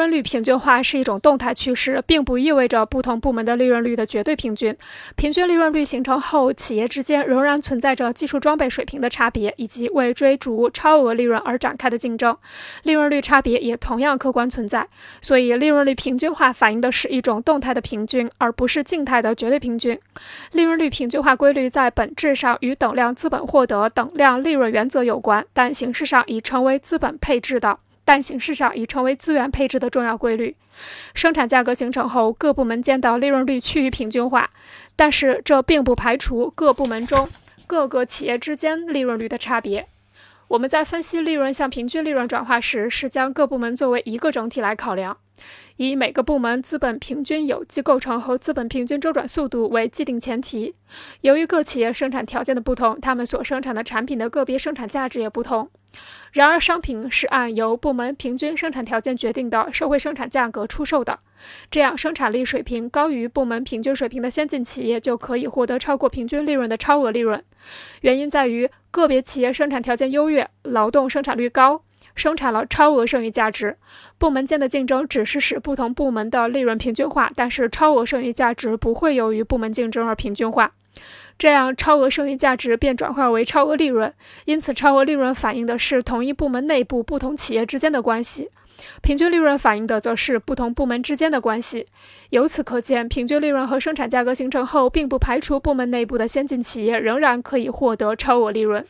利润率平均化是一种动态趋势，并不意味着不同部门的利润率的绝对平均。平均利润率形成后，企业之间仍然存在着技术装备水平的差别，以及为追逐超额利润而展开的竞争。利润率差别也同样客观存在。所以，利润率平均化反映的是一种动态的平均，而不是静态的绝对平均。利润率平均化规律在本质上与等量资本获得等量利润原则有关，但形式上已成为资本配置的。但形式上已成为资源配置的重要规律。生产价格形成后，各部门间的利润率趋于平均化，但是这并不排除各部门中各个企业之间利润率的差别。我们在分析利润向平均利润转化时，是将各部门作为一个整体来考量。以每个部门资本平均有机构成和资本平均周转速度为既定前提。由于各企业生产条件的不同，他们所生产的产品的个别生产价值也不同。然而，商品是按由部门平均生产条件决定的社会生产价格出售的。这样，生产力水平高于部门平均水平的先进企业就可以获得超过平均利润的超额利润。原因在于个别企业生产条件优越，劳动生产率高。生产了超额剩余价值，部门间的竞争只是使不同部门的利润平均化，但是超额剩余价值不会由于部门竞争而平均化，这样超额剩余价值便转化为超额利润。因此，超额利润反映的是同一部门内部不同企业之间的关系，平均利润反映的则是不同部门之间的关系。由此可见，平均利润和生产价格形成后，并不排除部门内部的先进企业仍然可以获得超额利润。